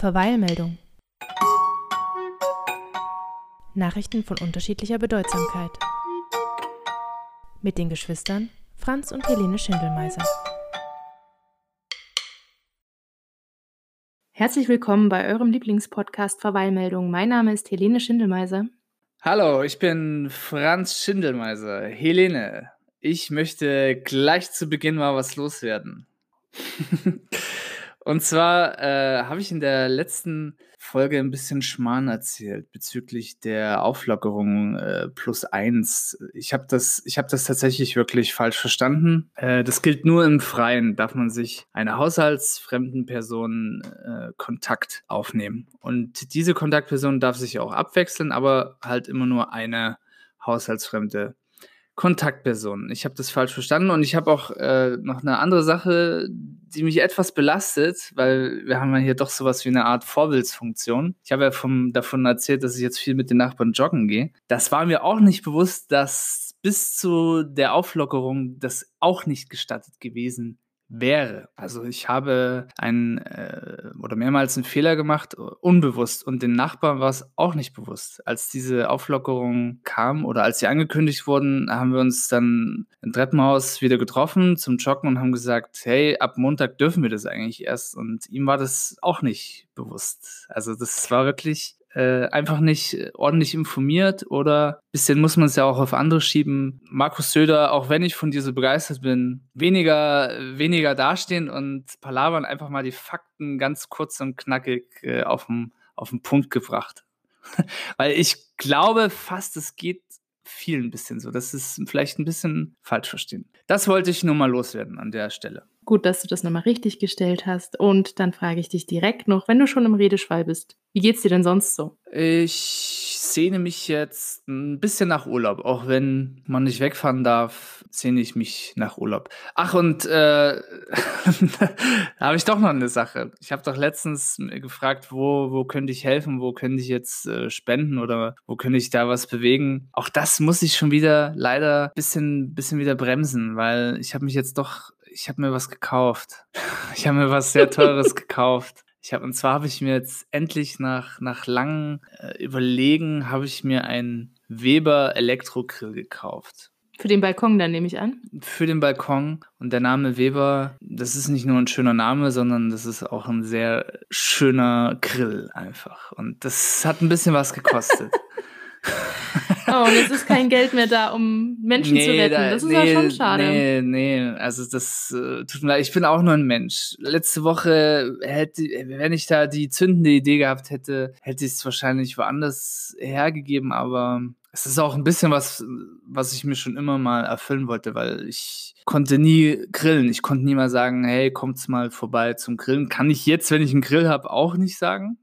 Verweilmeldung. Nachrichten von unterschiedlicher Bedeutsamkeit. Mit den Geschwistern Franz und Helene Schindelmeiser. Herzlich willkommen bei eurem Lieblingspodcast Verweilmeldung. Mein Name ist Helene Schindelmeiser. Hallo, ich bin Franz Schindelmeiser. Helene, ich möchte gleich zu Beginn mal was loswerden. Und zwar äh, habe ich in der letzten Folge ein bisschen Schmarrn erzählt bezüglich der Auflockerung äh, plus eins. Ich habe das, ich habe das tatsächlich wirklich falsch verstanden. Äh, das gilt nur im Freien, darf man sich einer haushaltsfremden Person äh, Kontakt aufnehmen. Und diese Kontaktperson darf sich auch abwechseln, aber halt immer nur eine haushaltsfremde Kontaktpersonen. Ich habe das falsch verstanden und ich habe auch äh, noch eine andere Sache, die mich etwas belastet, weil wir haben ja hier doch sowas wie eine Art Vorbildsfunktion. Ich habe ja vom, davon erzählt, dass ich jetzt viel mit den Nachbarn joggen gehe. Das war mir auch nicht bewusst, dass bis zu der Auflockerung das auch nicht gestattet gewesen wäre. Also ich habe einen äh, oder mehrmals einen Fehler gemacht, unbewusst. Und den Nachbarn war es auch nicht bewusst. Als diese Auflockerung kam oder als sie angekündigt wurden, haben wir uns dann im Treppenhaus wieder getroffen zum Joggen und haben gesagt, hey, ab Montag dürfen wir das eigentlich erst. Und ihm war das auch nicht bewusst. Also das war wirklich äh, einfach nicht äh, ordentlich informiert oder bisschen muss man es ja auch auf andere schieben. Markus Söder, auch wenn ich von dir so begeistert bin, weniger, weniger dastehen und palavern, einfach mal die Fakten ganz kurz und knackig äh, auf den auf den Punkt gebracht. Weil ich glaube fast, es geht vielen ein bisschen so. Das ist vielleicht ein bisschen falsch verstehen. Das wollte ich nur mal loswerden an der Stelle. Gut, dass du das nochmal richtig gestellt hast. Und dann frage ich dich direkt noch, wenn du schon im Redeschwall bist, wie geht's dir denn sonst so? Ich sehne mich jetzt ein bisschen nach Urlaub. Auch wenn man nicht wegfahren darf, sehne ich mich nach Urlaub. Ach, und äh, da habe ich doch noch eine Sache. Ich habe doch letztens gefragt, wo, wo könnte ich helfen, wo könnte ich jetzt äh, spenden oder wo könnte ich da was bewegen. Auch das muss ich schon wieder leider ein bisschen, bisschen wieder bremsen, weil ich habe mich jetzt doch ich habe mir was gekauft. Ich habe mir was sehr Teures gekauft. Ich habe und zwar habe ich mir jetzt endlich nach nach langem äh, Überlegen habe ich mir einen Weber Elektrogrill gekauft. Für den Balkon dann nehme ich an. Für den Balkon und der Name Weber, das ist nicht nur ein schöner Name, sondern das ist auch ein sehr schöner Grill einfach und das hat ein bisschen was gekostet. Oh, und jetzt ist kein Geld mehr da, um Menschen nee, zu retten. Das ist nee, ja schon schade. Nee, nee, also das äh, tut mir leid. Ich bin auch nur ein Mensch. Letzte Woche hätte, wenn ich da die zündende Idee gehabt hätte, hätte ich es wahrscheinlich woanders hergegeben, aber es ist auch ein bisschen was, was ich mir schon immer mal erfüllen wollte, weil ich konnte nie grillen. Ich konnte nie mal sagen, hey, kommt's mal vorbei zum Grillen. Kann ich jetzt, wenn ich einen Grill habe, auch nicht sagen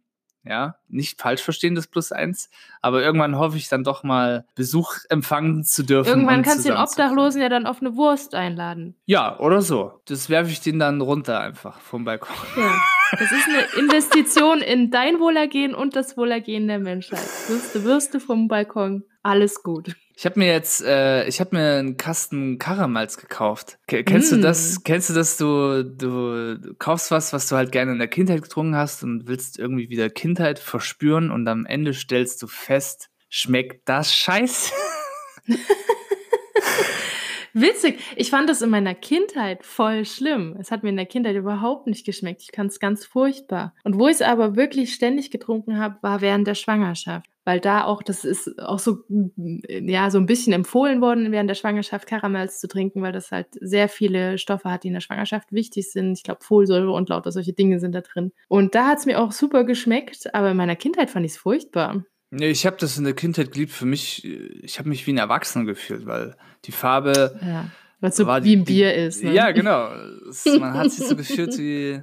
ja, nicht falsch verstehen, das Plus eins, aber irgendwann hoffe ich dann doch mal Besuch empfangen zu dürfen. Irgendwann kannst du den Obdachlosen ja dann auf eine Wurst einladen. Ja, oder so. Das werfe ich den dann runter einfach vom Balkon. Ja, das ist eine Investition in dein Wohlergehen und das Wohlergehen der Menschheit. Würste, Würste vom Balkon, alles gut. Ich habe mir jetzt, äh, ich habe mir einen Kasten Karamals gekauft. K kennst mm. du das? Kennst du das? Du, du, du kaufst was, was du halt gerne in der Kindheit getrunken hast und willst irgendwie wieder Kindheit verspüren und am Ende stellst du fest, schmeckt das scheiße? Witzig. Ich fand das in meiner Kindheit voll schlimm. Es hat mir in der Kindheit überhaupt nicht geschmeckt. Ich fand es ganz furchtbar. Und wo ich es aber wirklich ständig getrunken habe, war während der Schwangerschaft weil da auch, das ist auch so, ja, so ein bisschen empfohlen worden, während der Schwangerschaft Karamels zu trinken, weil das halt sehr viele Stoffe hat, die in der Schwangerschaft wichtig sind. Ich glaube, Folsäure und lauter solche Dinge sind da drin. Und da hat es mir auch super geschmeckt, aber in meiner Kindheit fand ich es furchtbar. Nee, ich habe das in der Kindheit geliebt. Für mich, ich habe mich wie ein Erwachsener gefühlt, weil die Farbe. Ja, weil es so wie ein Bier ist. Ne? Ja, genau. man hat sich so gefühlt wie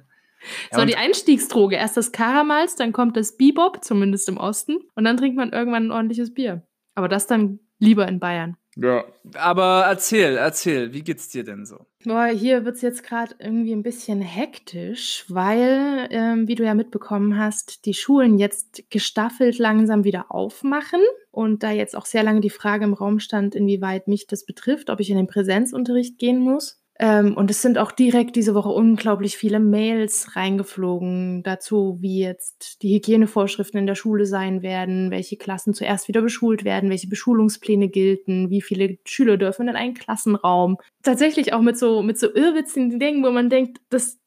ja, so, die Einstiegsdroge. Erst das Karamals, dann kommt das Bebop, zumindest im Osten. Und dann trinkt man irgendwann ein ordentliches Bier. Aber das dann lieber in Bayern. Ja, aber erzähl, erzähl, wie geht's dir denn so? Boah, hier wird's jetzt gerade irgendwie ein bisschen hektisch, weil, ähm, wie du ja mitbekommen hast, die Schulen jetzt gestaffelt langsam wieder aufmachen und da jetzt auch sehr lange die Frage im Raum stand, inwieweit mich das betrifft, ob ich in den Präsenzunterricht gehen muss. Ähm, und es sind auch direkt diese Woche unglaublich viele Mails reingeflogen dazu, wie jetzt die Hygienevorschriften in der Schule sein werden, welche Klassen zuerst wieder beschult werden, welche Beschulungspläne gelten, wie viele Schüler dürfen in einen Klassenraum. Tatsächlich auch mit so, mit so irrwitzigen Dingen, wo man denkt, das,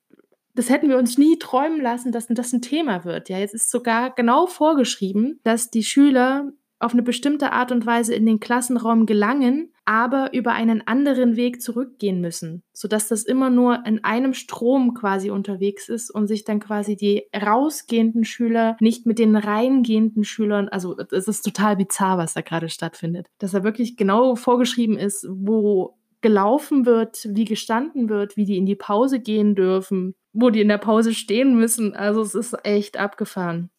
das hätten wir uns nie träumen lassen, dass das ein Thema wird. Ja, jetzt ist sogar genau vorgeschrieben, dass die Schüler auf eine bestimmte Art und Weise in den Klassenraum gelangen, aber über einen anderen Weg zurückgehen müssen, sodass das immer nur in einem Strom quasi unterwegs ist und sich dann quasi die rausgehenden Schüler nicht mit den reingehenden Schülern, also es ist total bizarr, was da gerade stattfindet, dass da wirklich genau vorgeschrieben ist, wo gelaufen wird, wie gestanden wird, wie die in die Pause gehen dürfen, wo die in der Pause stehen müssen. Also es ist echt abgefahren.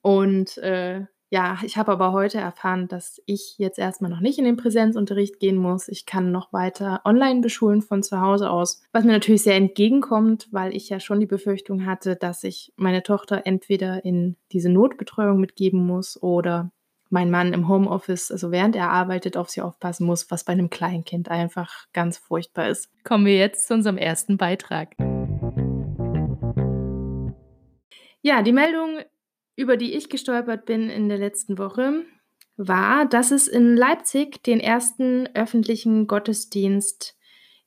Und äh, ja, ich habe aber heute erfahren, dass ich jetzt erstmal noch nicht in den Präsenzunterricht gehen muss. Ich kann noch weiter online beschulen von zu Hause aus, was mir natürlich sehr entgegenkommt, weil ich ja schon die Befürchtung hatte, dass ich meine Tochter entweder in diese Notbetreuung mitgeben muss oder mein Mann im Homeoffice, also während er arbeitet, auf sie aufpassen muss, was bei einem Kleinkind einfach ganz furchtbar ist. Kommen wir jetzt zu unserem ersten Beitrag. Ja, die Meldung über die ich gestolpert bin in der letzten Woche, war, dass es in Leipzig den ersten öffentlichen Gottesdienst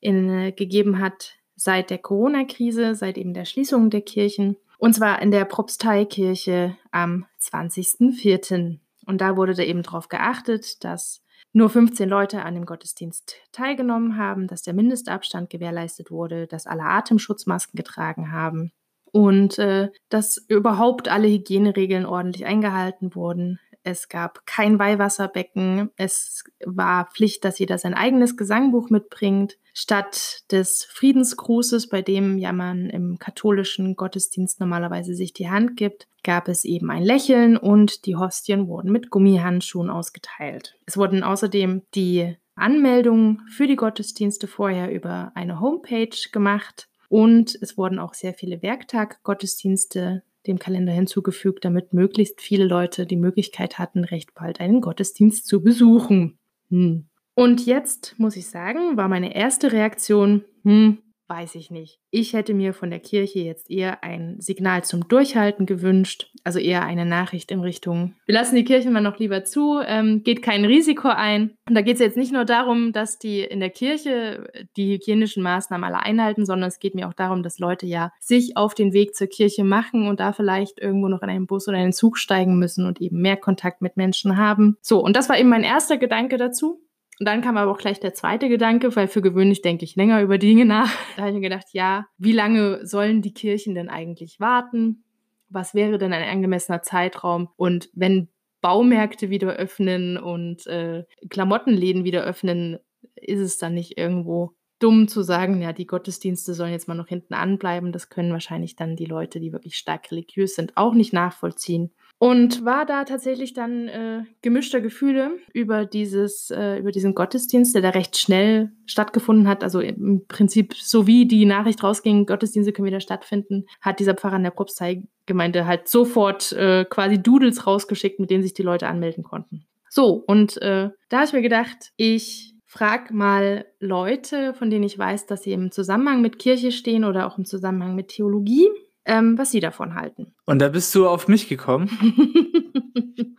in, äh, gegeben hat seit der Corona-Krise, seit eben der Schließung der Kirchen. Und zwar in der Propsteikirche am 20.04. Und da wurde da eben darauf geachtet, dass nur 15 Leute an dem Gottesdienst teilgenommen haben, dass der Mindestabstand gewährleistet wurde, dass alle Atemschutzmasken getragen haben und äh, dass überhaupt alle Hygieneregeln ordentlich eingehalten wurden. Es gab kein Weihwasserbecken. Es war Pflicht, dass jeder sein eigenes Gesangbuch mitbringt. Statt des Friedensgrußes, bei dem ja man im katholischen Gottesdienst normalerweise sich die Hand gibt, gab es eben ein Lächeln und die Hostien wurden mit Gummihandschuhen ausgeteilt. Es wurden außerdem die Anmeldungen für die Gottesdienste vorher über eine Homepage gemacht und es wurden auch sehr viele Werktag-Gottesdienste dem Kalender hinzugefügt, damit möglichst viele Leute die Möglichkeit hatten, recht bald einen Gottesdienst zu besuchen. Hm. Und jetzt muss ich sagen, war meine erste Reaktion, hm, weiß ich nicht. Ich hätte mir von der Kirche jetzt eher ein Signal zum Durchhalten gewünscht, also eher eine Nachricht in Richtung, wir lassen die Kirchen mal noch lieber zu, ähm, geht kein Risiko ein. Und da geht es jetzt nicht nur darum, dass die in der Kirche die hygienischen Maßnahmen alle einhalten, sondern es geht mir auch darum, dass Leute ja sich auf den Weg zur Kirche machen und da vielleicht irgendwo noch in einen Bus oder einen Zug steigen müssen und eben mehr Kontakt mit Menschen haben. So, und das war eben mein erster Gedanke dazu. Und dann kam aber auch gleich der zweite Gedanke, weil für gewöhnlich denke ich länger über Dinge nach. Da habe ich mir gedacht, ja, wie lange sollen die Kirchen denn eigentlich warten? Was wäre denn ein angemessener Zeitraum? Und wenn Baumärkte wieder öffnen und äh, Klamottenläden wieder öffnen, ist es dann nicht irgendwo dumm zu sagen, ja, die Gottesdienste sollen jetzt mal noch hinten anbleiben. Das können wahrscheinlich dann die Leute, die wirklich stark religiös sind, auch nicht nachvollziehen und war da tatsächlich dann äh, gemischter Gefühle über dieses äh, über diesen Gottesdienst, der da recht schnell stattgefunden hat. Also im Prinzip so wie die Nachricht rausging, Gottesdienste können wieder stattfinden, hat dieser Pfarrer in der Propstei-Gemeinde halt sofort äh, quasi Doodles rausgeschickt, mit denen sich die Leute anmelden konnten. So und äh, da habe ich mir gedacht, ich frag mal Leute, von denen ich weiß, dass sie im Zusammenhang mit Kirche stehen oder auch im Zusammenhang mit Theologie ähm, was Sie davon halten. Und da bist du auf mich gekommen.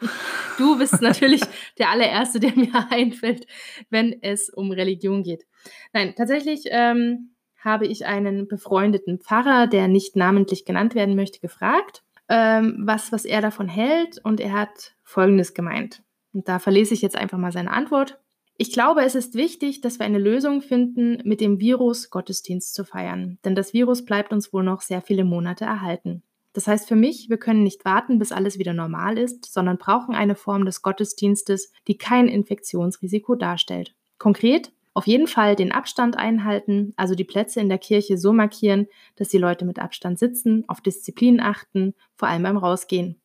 du bist natürlich der allererste, der mir einfällt, wenn es um Religion geht. Nein, tatsächlich ähm, habe ich einen befreundeten Pfarrer, der nicht namentlich genannt werden möchte, gefragt, ähm, was, was er davon hält. Und er hat Folgendes gemeint. Und da verlese ich jetzt einfach mal seine Antwort. Ich glaube, es ist wichtig, dass wir eine Lösung finden, mit dem Virus Gottesdienst zu feiern, denn das Virus bleibt uns wohl noch sehr viele Monate erhalten. Das heißt für mich, wir können nicht warten, bis alles wieder normal ist, sondern brauchen eine Form des Gottesdienstes, die kein Infektionsrisiko darstellt. Konkret, auf jeden Fall den Abstand einhalten, also die Plätze in der Kirche so markieren, dass die Leute mit Abstand sitzen, auf Disziplin achten, vor allem beim Rausgehen.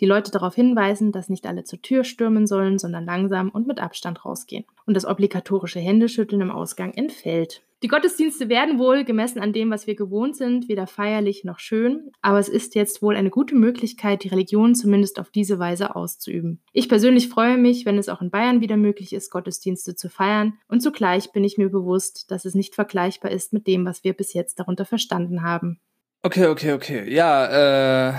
Die Leute darauf hinweisen, dass nicht alle zur Tür stürmen sollen, sondern langsam und mit Abstand rausgehen. Und das obligatorische Händeschütteln im Ausgang entfällt. Die Gottesdienste werden wohl, gemessen an dem, was wir gewohnt sind, weder feierlich noch schön, aber es ist jetzt wohl eine gute Möglichkeit, die Religion zumindest auf diese Weise auszuüben. Ich persönlich freue mich, wenn es auch in Bayern wieder möglich ist, Gottesdienste zu feiern, und zugleich bin ich mir bewusst, dass es nicht vergleichbar ist mit dem, was wir bis jetzt darunter verstanden haben. Okay, okay, okay. Ja, äh,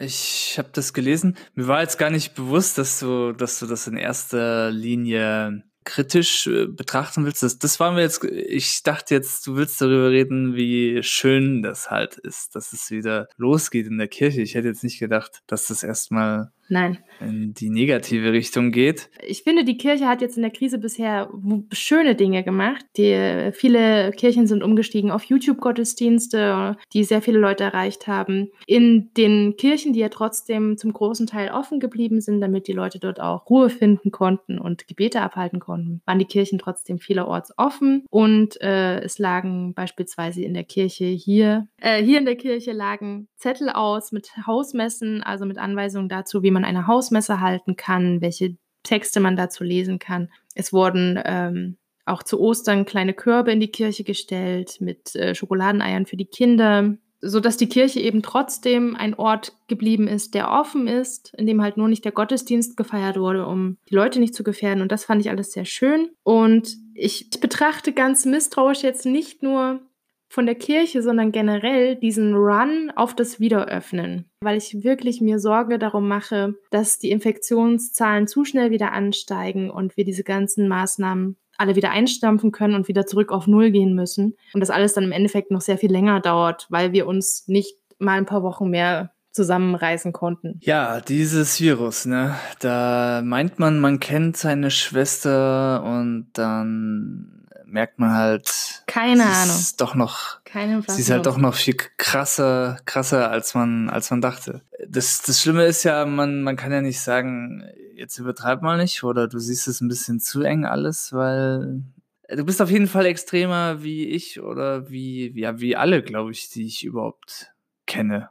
ich habe das gelesen. Mir war jetzt gar nicht bewusst, dass du, dass du das in erster Linie kritisch äh, betrachten willst. Das, das war mir jetzt, ich dachte jetzt, du willst darüber reden, wie schön das halt ist, dass es wieder losgeht in der Kirche. Ich hätte jetzt nicht gedacht, dass das erstmal Nein. in die negative Richtung geht. Ich finde, die Kirche hat jetzt in der Krise bisher schöne Dinge gemacht. Die, viele Kirchen sind umgestiegen auf YouTube-Gottesdienste, die sehr viele Leute erreicht haben. In den Kirchen, die ja trotzdem zum großen Teil offen geblieben sind, damit die Leute dort auch Ruhe finden konnten und Gebete abhalten konnten, waren die Kirchen trotzdem vielerorts offen. Und äh, es lagen beispielsweise in der Kirche hier, äh, hier in der Kirche lagen Zettel aus mit Hausmessen, also mit Anweisungen dazu, wie man eine Hausmesse halten kann, welche Texte man dazu lesen kann. Es wurden ähm, auch zu Ostern kleine Körbe in die Kirche gestellt mit äh, Schokoladeneiern für die Kinder, so dass die Kirche eben trotzdem ein Ort geblieben ist, der offen ist, in dem halt nur nicht der Gottesdienst gefeiert wurde, um die Leute nicht zu gefährden. Und das fand ich alles sehr schön. Und ich betrachte ganz misstrauisch jetzt nicht nur von der Kirche, sondern generell diesen Run auf das Wiederöffnen, weil ich wirklich mir Sorge darum mache, dass die Infektionszahlen zu schnell wieder ansteigen und wir diese ganzen Maßnahmen alle wieder einstampfen können und wieder zurück auf Null gehen müssen und das alles dann im Endeffekt noch sehr viel länger dauert, weil wir uns nicht mal ein paar Wochen mehr zusammenreißen konnten. Ja, dieses Virus, ne? Da meint man, man kennt seine Schwester und dann merkt man halt, keine Ahnung, ist doch noch, sie ist halt doch noch viel krasser, krasser als man, als man dachte. Das, das Schlimme ist ja, man, man kann ja nicht sagen, jetzt übertreib mal nicht oder du siehst es ein bisschen zu eng alles, weil du bist auf jeden Fall extremer wie ich oder wie, ja, wie alle, glaube ich, die ich überhaupt kenne.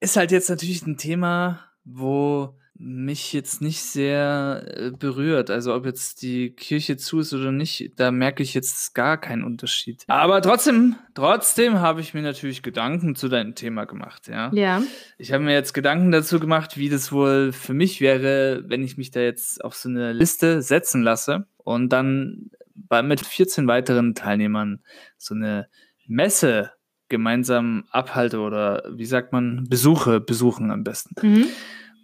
Ist halt jetzt natürlich ein Thema, wo mich jetzt nicht sehr äh, berührt. Also ob jetzt die Kirche zu ist oder nicht, da merke ich jetzt gar keinen Unterschied. Aber trotzdem, trotzdem habe ich mir natürlich Gedanken zu deinem Thema gemacht, ja. Ja. Ich habe mir jetzt Gedanken dazu gemacht, wie das wohl für mich wäre, wenn ich mich da jetzt auf so eine Liste setzen lasse und dann bei, mit 14 weiteren Teilnehmern so eine Messe gemeinsam abhalte oder wie sagt man, besuche, besuchen am besten. Mhm.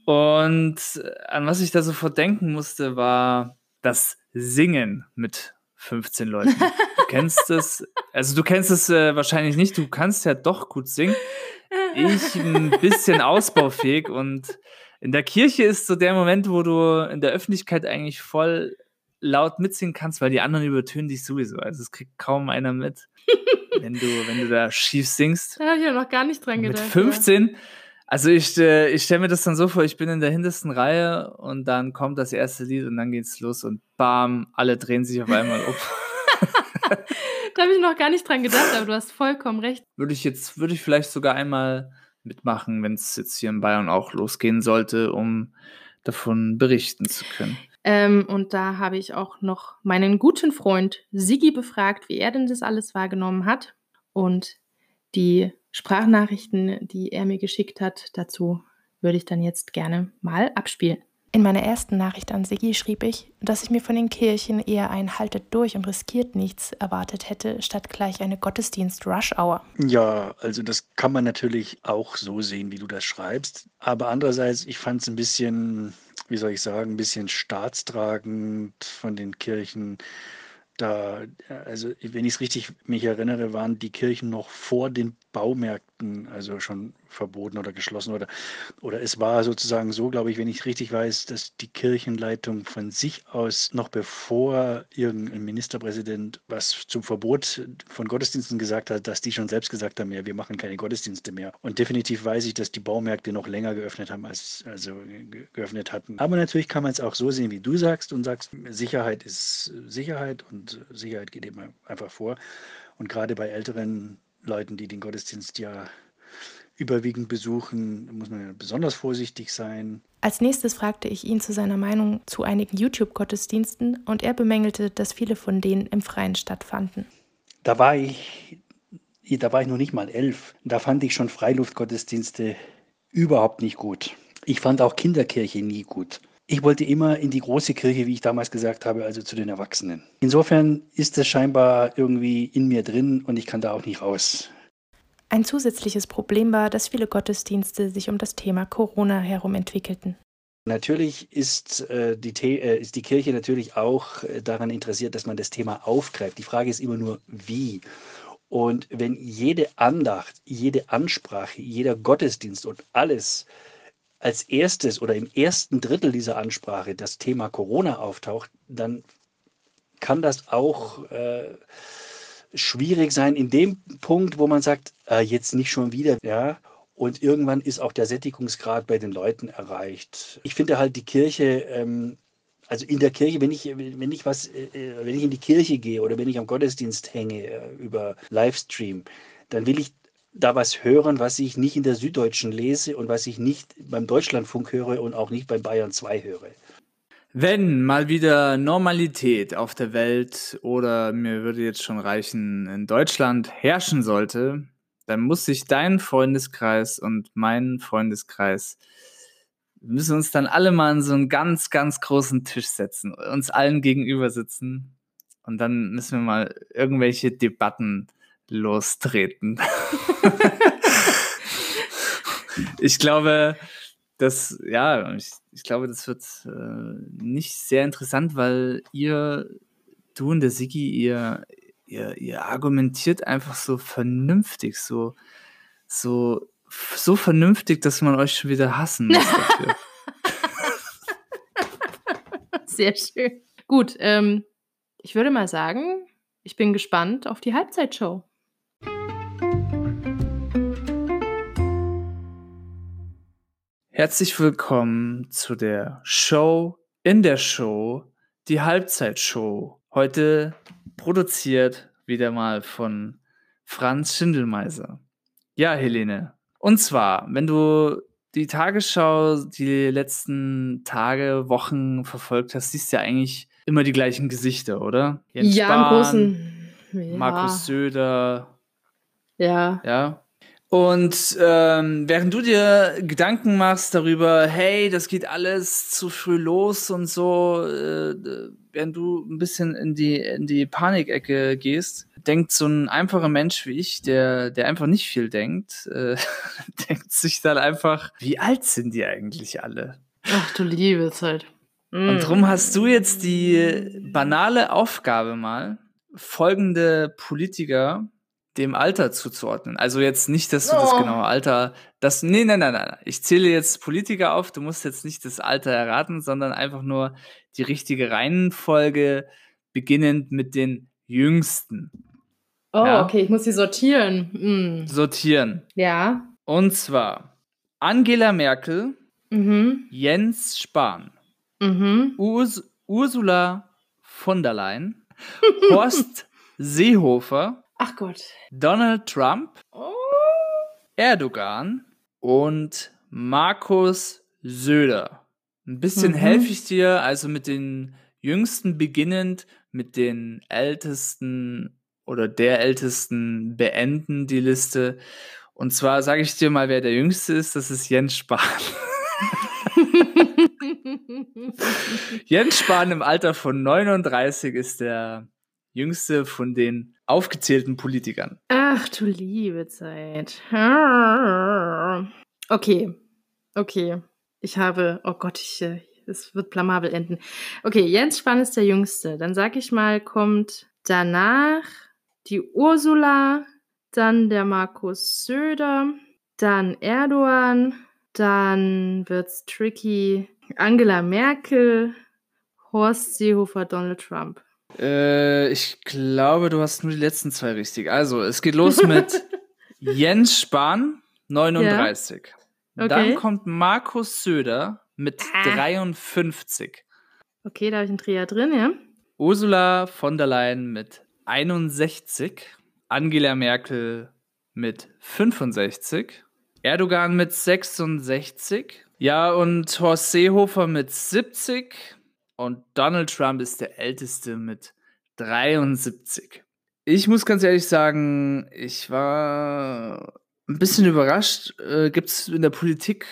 Und an was ich da sofort denken musste, war das Singen mit 15 Leuten. Du kennst es, also du kennst es äh, wahrscheinlich nicht, du kannst ja doch gut singen. Ich ein bisschen ausbaufähig und in der Kirche ist so der Moment, wo du in der Öffentlichkeit eigentlich voll laut mitsingen kannst, weil die anderen übertönen dich sowieso. Also es kriegt kaum einer mit, wenn du, wenn du da schief singst. Da habe ich ja noch gar nicht dran gedacht. Mit 15. Ja. Also ich, äh, ich stelle mir das dann so vor, ich bin in der hintersten Reihe und dann kommt das erste Lied und dann geht's los und bam, alle drehen sich auf einmal um. da habe ich noch gar nicht dran gedacht, aber du hast vollkommen recht. Würde ich jetzt, würde ich vielleicht sogar einmal mitmachen, wenn es jetzt hier in Bayern auch losgehen sollte, um davon berichten zu können. Ähm, und da habe ich auch noch meinen guten Freund Sigi befragt, wie er denn das alles wahrgenommen hat. Und die Sprachnachrichten, die er mir geschickt hat, dazu würde ich dann jetzt gerne mal abspielen. In meiner ersten Nachricht an Sigi schrieb ich, dass ich mir von den Kirchen eher ein Haltet durch und riskiert nichts erwartet hätte, statt gleich eine Gottesdienst-Rush-Hour. Ja, also das kann man natürlich auch so sehen, wie du das schreibst. Aber andererseits, ich fand es ein bisschen, wie soll ich sagen, ein bisschen staatstragend von den Kirchen da, also wenn ich es richtig mich erinnere, waren die Kirchen noch vor den Baumärkten also schon verboten oder geschlossen oder, oder es war sozusagen so, glaube ich, wenn ich richtig weiß, dass die Kirchenleitung von sich aus noch bevor irgendein Ministerpräsident was zum Verbot von Gottesdiensten gesagt hat, dass die schon selbst gesagt haben, ja, wir machen keine Gottesdienste mehr. Und definitiv weiß ich, dass die Baumärkte noch länger geöffnet haben, als also geöffnet hatten. Aber natürlich kann man es auch so sehen, wie du sagst und sagst, Sicherheit ist Sicherheit und Sicherheit geht eben einfach vor. Und gerade bei älteren Leuten, die den Gottesdienst ja überwiegend besuchen, muss man besonders vorsichtig sein. Als nächstes fragte ich ihn zu seiner Meinung zu einigen YouTube-Gottesdiensten und er bemängelte, dass viele von denen im Freien stattfanden. Da war ich, da war ich noch nicht mal elf. Da fand ich schon Freiluftgottesdienste überhaupt nicht gut. Ich fand auch Kinderkirche nie gut. Ich wollte immer in die große Kirche, wie ich damals gesagt habe, also zu den Erwachsenen. Insofern ist es scheinbar irgendwie in mir drin und ich kann da auch nicht raus. Ein zusätzliches Problem war, dass viele Gottesdienste sich um das Thema Corona herum entwickelten. Natürlich ist, äh, die, äh, ist die Kirche natürlich auch äh, daran interessiert, dass man das Thema aufgreift. Die Frage ist immer nur, wie. Und wenn jede Andacht, jede Ansprache, jeder Gottesdienst und alles als erstes oder im ersten Drittel dieser Ansprache das Thema Corona auftaucht, dann kann das auch äh, schwierig sein in dem Punkt, wo man sagt, äh, jetzt nicht schon wieder, ja. Und irgendwann ist auch der Sättigungsgrad bei den Leuten erreicht. Ich finde halt die Kirche, ähm, also in der Kirche, wenn ich, wenn ich was, äh, wenn ich in die Kirche gehe oder wenn ich am Gottesdienst hänge äh, über Livestream, dann will ich da was hören, was ich nicht in der Süddeutschen lese und was ich nicht beim Deutschlandfunk höre und auch nicht beim Bayern 2 höre. Wenn mal wieder Normalität auf der Welt oder mir würde jetzt schon reichen in Deutschland herrschen sollte, dann muss sich dein Freundeskreis und mein Freundeskreis wir müssen uns dann alle mal an so einen ganz, ganz großen Tisch setzen, uns allen gegenüber sitzen und dann müssen wir mal irgendwelche Debatten lostreten. ich glaube, das, ja, ich, ich glaube, das wird äh, nicht sehr interessant, weil ihr, du und der Sigi, ihr, ihr, ihr argumentiert einfach so vernünftig, so, so, so vernünftig, dass man euch schon wieder hassen muss dafür. Sehr schön. Gut, ähm, ich würde mal sagen, ich bin gespannt auf die Halbzeitshow. Herzlich willkommen zu der Show in der Show, die Halbzeitshow. Heute produziert wieder mal von Franz Schindelmeiser. Ja, Helene. Und zwar, wenn du die Tagesschau die letzten Tage, Wochen verfolgt hast, siehst du ja eigentlich immer die gleichen Gesichter, oder? Jens ja, Spahn, im großen. Ja. Markus Söder. Ja. Ja. Und ähm, während du dir Gedanken machst darüber, hey, das geht alles zu früh los und so, äh, während du ein bisschen in die, in die Panikecke gehst, denkt so ein einfacher Mensch wie ich, der, der einfach nicht viel denkt, äh, denkt sich dann einfach, wie alt sind die eigentlich alle? Ach du liebe Zeit. Mm. Und drum hast du jetzt die banale Aufgabe mal, folgende Politiker dem Alter zuzuordnen. Also jetzt nicht, dass du oh. das genaue Alter, das, nee, nein, nein, nein. Ich zähle jetzt Politiker auf, du musst jetzt nicht das Alter erraten, sondern einfach nur die richtige Reihenfolge, beginnend mit den Jüngsten. Oh, ja? okay, ich muss sie sortieren. Hm. Sortieren. Ja. Und zwar Angela Merkel, mhm. Jens Spahn, mhm. Urs Ursula von der Leyen, Horst Seehofer, Ach Gott. Donald Trump, oh. Erdogan und Markus Söder. Ein bisschen mhm. helfe ich dir, also mit den jüngsten beginnend, mit den ältesten oder der ältesten beenden die Liste. Und zwar sage ich dir mal, wer der jüngste ist, das ist Jens Spahn. Jens Spahn im Alter von 39 ist der jüngste von den aufgezählten Politikern. Ach du liebe Zeit. Okay, okay. Ich habe, oh Gott, ich, äh, es wird blamabel enden. Okay, Jens Spahn ist der Jüngste. Dann sag ich mal, kommt danach die Ursula, dann der Markus Söder, dann Erdogan, dann wird's tricky. Angela Merkel, Horst Seehofer, Donald Trump. Äh, ich glaube, du hast nur die letzten zwei richtig. Also, es geht los mit Jens Spahn, 39. Ja. Okay. Dann kommt Markus Söder mit ah. 53. Okay, da habe ich einen Dreher drin, ja. Ursula von der Leyen mit 61. Angela Merkel mit 65. Erdogan mit 66. Ja, und Horst Seehofer mit 70. Und Donald Trump ist der älteste mit 73. Ich muss ganz ehrlich sagen, ich war ein bisschen überrascht. Äh, Gibt es in der Politik,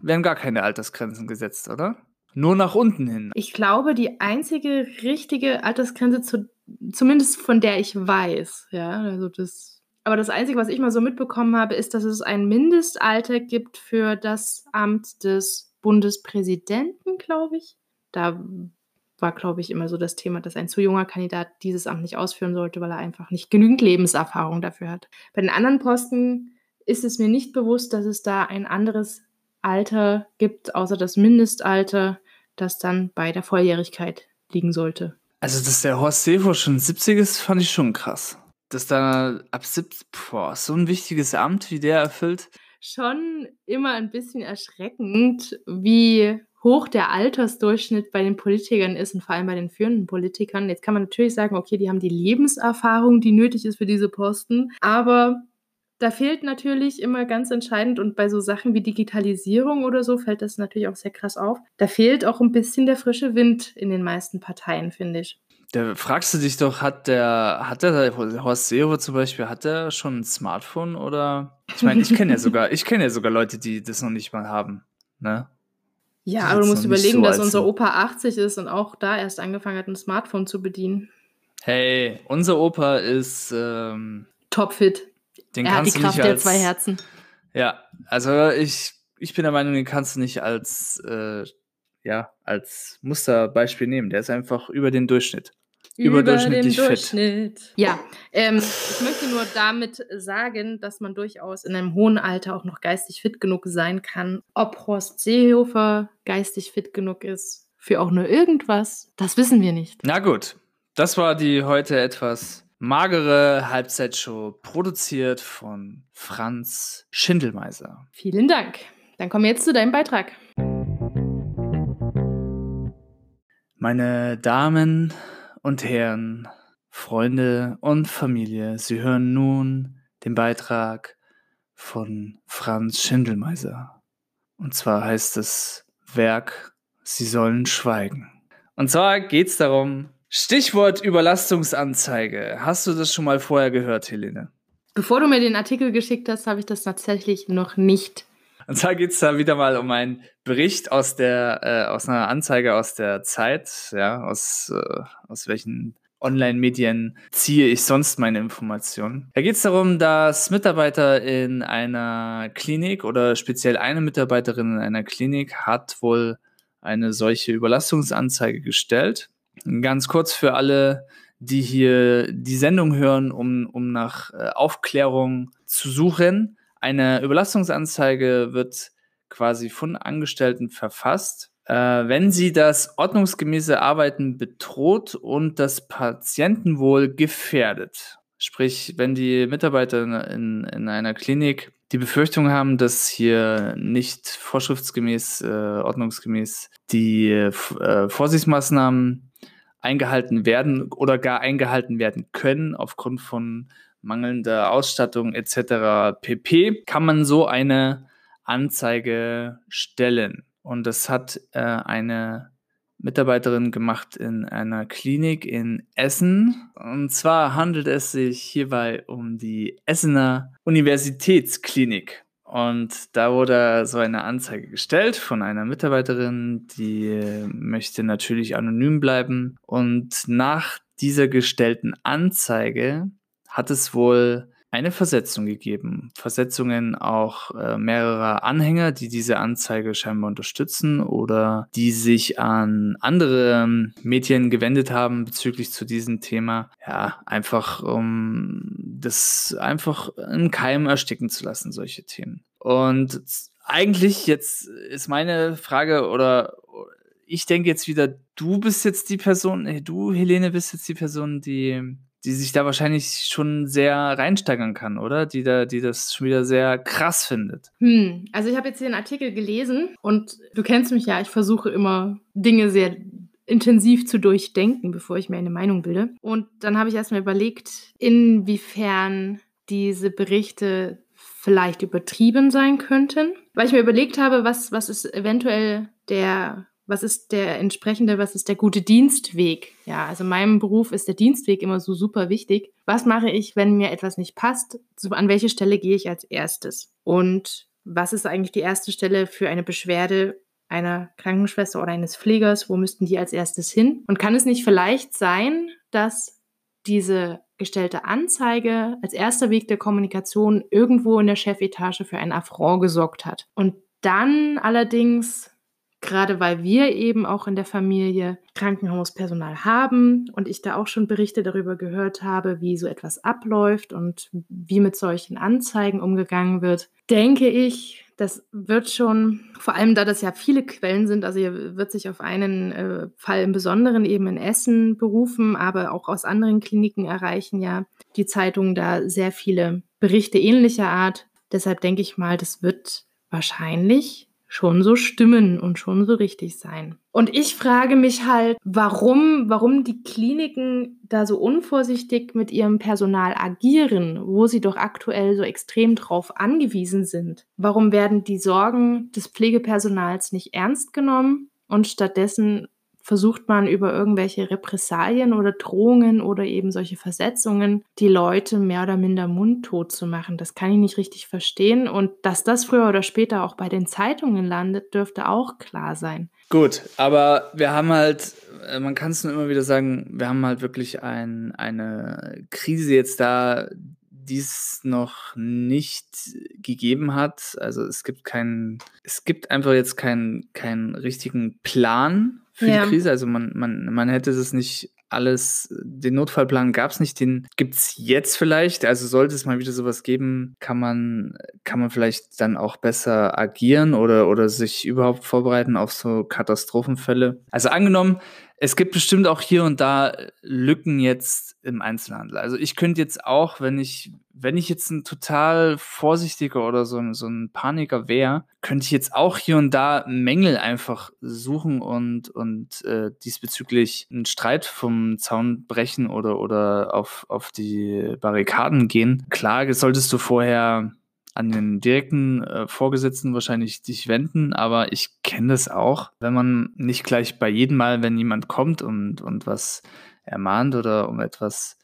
werden gar keine Altersgrenzen gesetzt, oder? Nur nach unten hin. Ich glaube, die einzige richtige Altersgrenze, zu, zumindest von der ich weiß, ja, also das. Aber das Einzige, was ich mal so mitbekommen habe, ist, dass es ein Mindestalter gibt für das Amt des Bundespräsidenten, glaube ich. Da war, glaube ich, immer so das Thema, dass ein zu junger Kandidat dieses Amt nicht ausführen sollte, weil er einfach nicht genügend Lebenserfahrung dafür hat. Bei den anderen Posten ist es mir nicht bewusst, dass es da ein anderes Alter gibt, außer das Mindestalter, das dann bei der Volljährigkeit liegen sollte. Also, dass der Horst Seehofer schon 70 ist, fand ich schon krass. Dass da ab 70, boah, so ein wichtiges Amt wie der erfüllt. Schon immer ein bisschen erschreckend, wie hoch der Altersdurchschnitt bei den Politikern ist und vor allem bei den führenden Politikern. Jetzt kann man natürlich sagen, okay, die haben die Lebenserfahrung, die nötig ist für diese Posten, aber da fehlt natürlich immer ganz entscheidend und bei so Sachen wie Digitalisierung oder so fällt das natürlich auch sehr krass auf. Da fehlt auch ein bisschen der frische Wind in den meisten Parteien, finde ich. Da fragst du dich doch, hat der, hat der Horst Seehofer zum Beispiel, hat der schon ein Smartphone oder? Ich meine, ich kenne ja sogar, ich kenne ja sogar Leute, die das noch nicht mal haben. Ne? Ja, aber du musst überlegen, so dass unser Opa 80 ist und auch da erst angefangen hat, ein Smartphone zu bedienen. Hey, unser Opa ist ähm, topfit. Den er hat die Kraft als, der zwei Herzen. Ja, also ich, ich bin der Meinung, den kannst du nicht als, äh, ja, als Musterbeispiel nehmen. Der ist einfach über den Durchschnitt. Überdurchschnittlich über Durchschnitt. fit. Ja, ähm, ich möchte nur damit sagen, dass man durchaus in einem hohen Alter auch noch geistig fit genug sein kann. Ob Horst Seehofer geistig fit genug ist für auch nur irgendwas, das wissen wir nicht. Na gut, das war die heute etwas magere Halbzeitshow, produziert von Franz Schindelmeiser. Vielen Dank. Dann kommen wir jetzt zu deinem Beitrag. Meine Damen und Herren, Freunde und Familie, Sie hören nun den Beitrag von Franz Schindelmeiser. Und zwar heißt es Werk Sie sollen schweigen. Und zwar geht es darum, Stichwort Überlastungsanzeige. Hast du das schon mal vorher gehört, Helene? Bevor du mir den Artikel geschickt hast, habe ich das tatsächlich noch nicht. Und zwar geht es da wieder mal um einen Bericht aus der, äh, aus einer Anzeige aus der Zeit, ja, aus, äh, aus welchen Online-Medien ziehe ich sonst meine Informationen. Da geht es darum, dass Mitarbeiter in einer Klinik oder speziell eine Mitarbeiterin in einer Klinik hat wohl eine solche Überlastungsanzeige gestellt Ganz kurz für alle, die hier die Sendung hören, um, um nach äh, Aufklärung zu suchen. Eine Überlastungsanzeige wird quasi von Angestellten verfasst, äh, wenn sie das ordnungsgemäße Arbeiten bedroht und das Patientenwohl gefährdet. Sprich, wenn die Mitarbeiter in, in einer Klinik die Befürchtung haben, dass hier nicht vorschriftsgemäß, äh, ordnungsgemäß die äh, Vorsichtsmaßnahmen eingehalten werden oder gar eingehalten werden können aufgrund von mangelnder Ausstattung etc. pp. kann man so eine Anzeige stellen. Und das hat äh, eine Mitarbeiterin gemacht in einer Klinik in Essen. Und zwar handelt es sich hierbei um die Essener Universitätsklinik. Und da wurde so eine Anzeige gestellt von einer Mitarbeiterin, die möchte natürlich anonym bleiben. Und nach dieser gestellten Anzeige hat es wohl eine Versetzung gegeben. Versetzungen auch äh, mehrerer Anhänger, die diese Anzeige scheinbar unterstützen oder die sich an andere Medien gewendet haben bezüglich zu diesem Thema. Ja, einfach um das einfach im Keim ersticken zu lassen, solche Themen. Und eigentlich jetzt ist meine Frage oder ich denke jetzt wieder, du bist jetzt die Person, du Helene bist jetzt die Person, die die sich da wahrscheinlich schon sehr reinsteigern kann, oder? Die da, die das schon wieder sehr krass findet. Hm, also ich habe jetzt hier einen Artikel gelesen und du kennst mich ja, ich versuche immer Dinge sehr intensiv zu durchdenken, bevor ich mir eine Meinung bilde. Und dann habe ich erstmal überlegt, inwiefern diese Berichte vielleicht übertrieben sein könnten. Weil ich mir überlegt habe, was, was ist eventuell der, was ist der entsprechende, was ist der gute Dienstweg? Ja, also in meinem Beruf ist der Dienstweg immer so super wichtig. Was mache ich, wenn mir etwas nicht passt? An welche Stelle gehe ich als erstes? Und was ist eigentlich die erste Stelle für eine Beschwerde einer Krankenschwester oder eines Pflegers? Wo müssten die als erstes hin? Und kann es nicht vielleicht sein, dass diese gestellte Anzeige als erster Weg der Kommunikation irgendwo in der Chefetage für einen Affront gesorgt hat. Und dann allerdings, gerade weil wir eben auch in der Familie Krankenhauspersonal haben und ich da auch schon Berichte darüber gehört habe, wie so etwas abläuft und wie mit solchen Anzeigen umgegangen wird, denke ich, das wird schon, vor allem da das ja viele Quellen sind, also hier wird sich auf einen äh, Fall im Besonderen eben in Essen berufen, aber auch aus anderen Kliniken erreichen ja die Zeitungen da sehr viele Berichte ähnlicher Art. Deshalb denke ich mal, das wird wahrscheinlich schon so stimmen und schon so richtig sein. Und ich frage mich halt, warum, warum die Kliniken da so unvorsichtig mit ihrem Personal agieren, wo sie doch aktuell so extrem drauf angewiesen sind. Warum werden die Sorgen des Pflegepersonals nicht ernst genommen und stattdessen versucht man über irgendwelche Repressalien oder Drohungen oder eben solche Versetzungen die Leute mehr oder minder mundtot zu machen. Das kann ich nicht richtig verstehen. Und dass das früher oder später auch bei den Zeitungen landet, dürfte auch klar sein. Gut, aber wir haben halt, äh, man kann es nur immer wieder sagen, wir haben halt wirklich ein, eine Krise jetzt da, die es noch nicht gegeben hat. Also es gibt keinen, es gibt einfach jetzt keinen, keinen richtigen Plan für ja. die Krise. Also man, man, man hätte das nicht alles, den Notfallplan gab es nicht, den gibt es jetzt vielleicht. Also sollte es mal wieder sowas geben, kann man, kann man vielleicht dann auch besser agieren oder, oder sich überhaupt vorbereiten auf so Katastrophenfälle. Also angenommen, es gibt bestimmt auch hier und da Lücken jetzt im Einzelhandel. Also ich könnte jetzt auch, wenn ich, wenn ich jetzt ein total vorsichtiger oder so, ein, so ein Paniker wäre, könnte ich jetzt auch hier und da Mängel einfach suchen und, und äh, diesbezüglich einen Streit vom Zaun brechen oder, oder auf, auf die Barrikaden gehen. Klar, solltest du vorher an den direkten äh, Vorgesetzten wahrscheinlich dich wenden, aber ich kenne das auch, wenn man nicht gleich bei jedem Mal, wenn jemand kommt und, und was ermahnt oder um etwas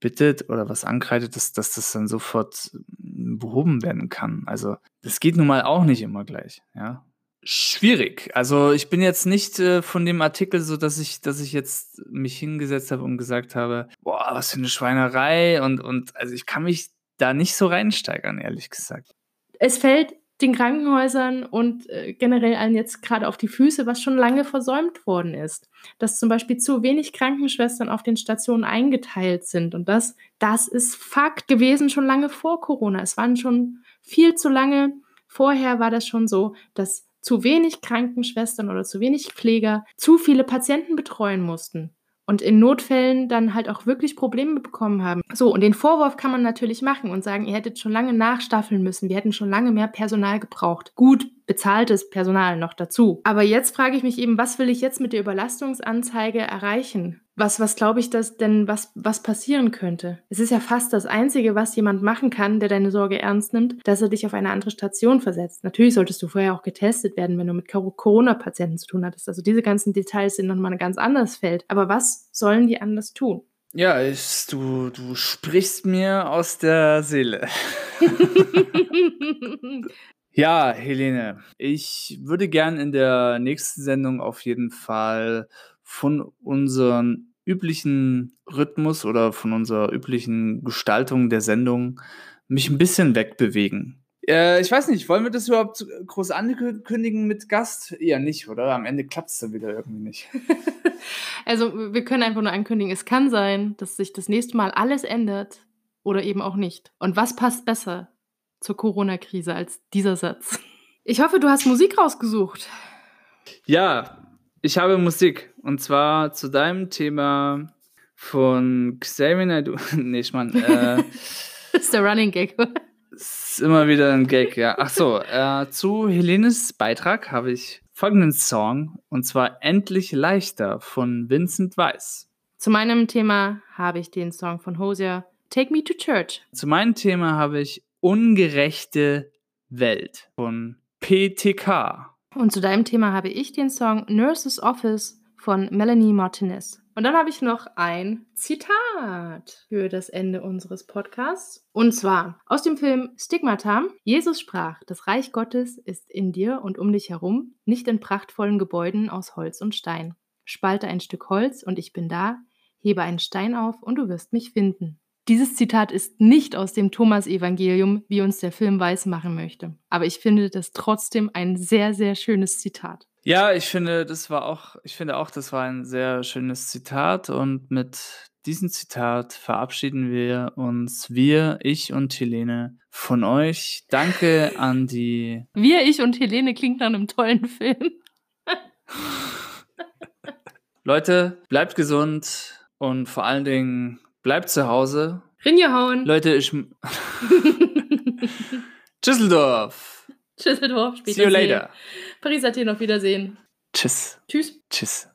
bittet oder was ankreidet, dass, dass das dann sofort hm, behoben werden kann. Also das geht nun mal auch nicht immer gleich, ja. Schwierig. Also ich bin jetzt nicht äh, von dem Artikel so, dass ich, dass ich jetzt mich hingesetzt habe und gesagt habe, boah, was für eine Schweinerei und, und also ich kann mich da nicht so reinsteigern, ehrlich gesagt. Es fällt den Krankenhäusern und äh, generell allen jetzt gerade auf die Füße, was schon lange versäumt worden ist. Dass zum Beispiel zu wenig Krankenschwestern auf den Stationen eingeteilt sind. Und das, das ist Fakt gewesen schon lange vor Corona. Es waren schon viel zu lange. Vorher war das schon so, dass zu wenig Krankenschwestern oder zu wenig Pfleger zu viele Patienten betreuen mussten und in Notfällen dann halt auch wirklich Probleme bekommen haben. So, und den Vorwurf kann man natürlich machen und sagen, ihr hättet schon lange nachstaffeln müssen, wir hätten schon lange mehr Personal gebraucht. Gut, bezahltes Personal noch dazu. Aber jetzt frage ich mich eben, was will ich jetzt mit der Überlastungsanzeige erreichen? Was, was glaube ich, dass denn was, was passieren könnte? Es ist ja fast das Einzige, was jemand machen kann, der deine Sorge ernst nimmt, dass er dich auf eine andere Station versetzt. Natürlich solltest du vorher auch getestet werden, wenn du mit Corona-Patienten zu tun hattest. Also diese ganzen Details sind nochmal ein ganz anderes Feld. Aber was sollen die anders tun? Ja, ich, du, du sprichst mir aus der Seele. Ja, Helene, ich würde gern in der nächsten Sendung auf jeden Fall von unserem üblichen Rhythmus oder von unserer üblichen Gestaltung der Sendung mich ein bisschen wegbewegen. Äh, ich weiß nicht, wollen wir das überhaupt groß ankündigen mit Gast? Eher nicht, oder? Am Ende klappt es dann wieder irgendwie nicht. also, wir können einfach nur ankündigen, es kann sein, dass sich das nächste Mal alles ändert oder eben auch nicht. Und was passt besser? zur Corona-Krise als dieser Satz. Ich hoffe, du hast Musik rausgesucht. Ja, ich habe Musik. Und zwar zu deinem Thema von Xavier Naidoo. nee, ich meine. Äh, das ist der Running Gag. ist immer wieder ein Gag, ja. Ach so, äh, zu Helenes Beitrag habe ich folgenden Song. Und zwar Endlich leichter von Vincent Weiss. Zu meinem Thema habe ich den Song von Hosier Take Me to Church. Zu meinem Thema habe ich Ungerechte Welt von PTK. Und zu deinem Thema habe ich den Song Nurse's Office von Melanie Martinez. Und dann habe ich noch ein Zitat für das Ende unseres Podcasts. Und zwar aus dem Film Stigmata. Jesus sprach, das Reich Gottes ist in dir und um dich herum, nicht in prachtvollen Gebäuden aus Holz und Stein. Spalte ein Stück Holz und ich bin da, hebe einen Stein auf und du wirst mich finden. Dieses Zitat ist nicht aus dem Thomas-Evangelium, wie uns der Film weismachen möchte. Aber ich finde das trotzdem ein sehr, sehr schönes Zitat. Ja, ich finde, das war auch, ich finde auch, das war ein sehr schönes Zitat und mit diesem Zitat verabschieden wir uns, wir, ich und Helene, von euch. Danke an die. Wir, ich und Helene klingt nach einem tollen Film. Leute, bleibt gesund und vor allen Dingen bleibt zu Hause. Rinjehauen. Leute, ich. Düsseldorf. Düsseldorf, später. See you later. Paris, Athen, auf Wiedersehen. Tschüss. Tschüss. Tschüss.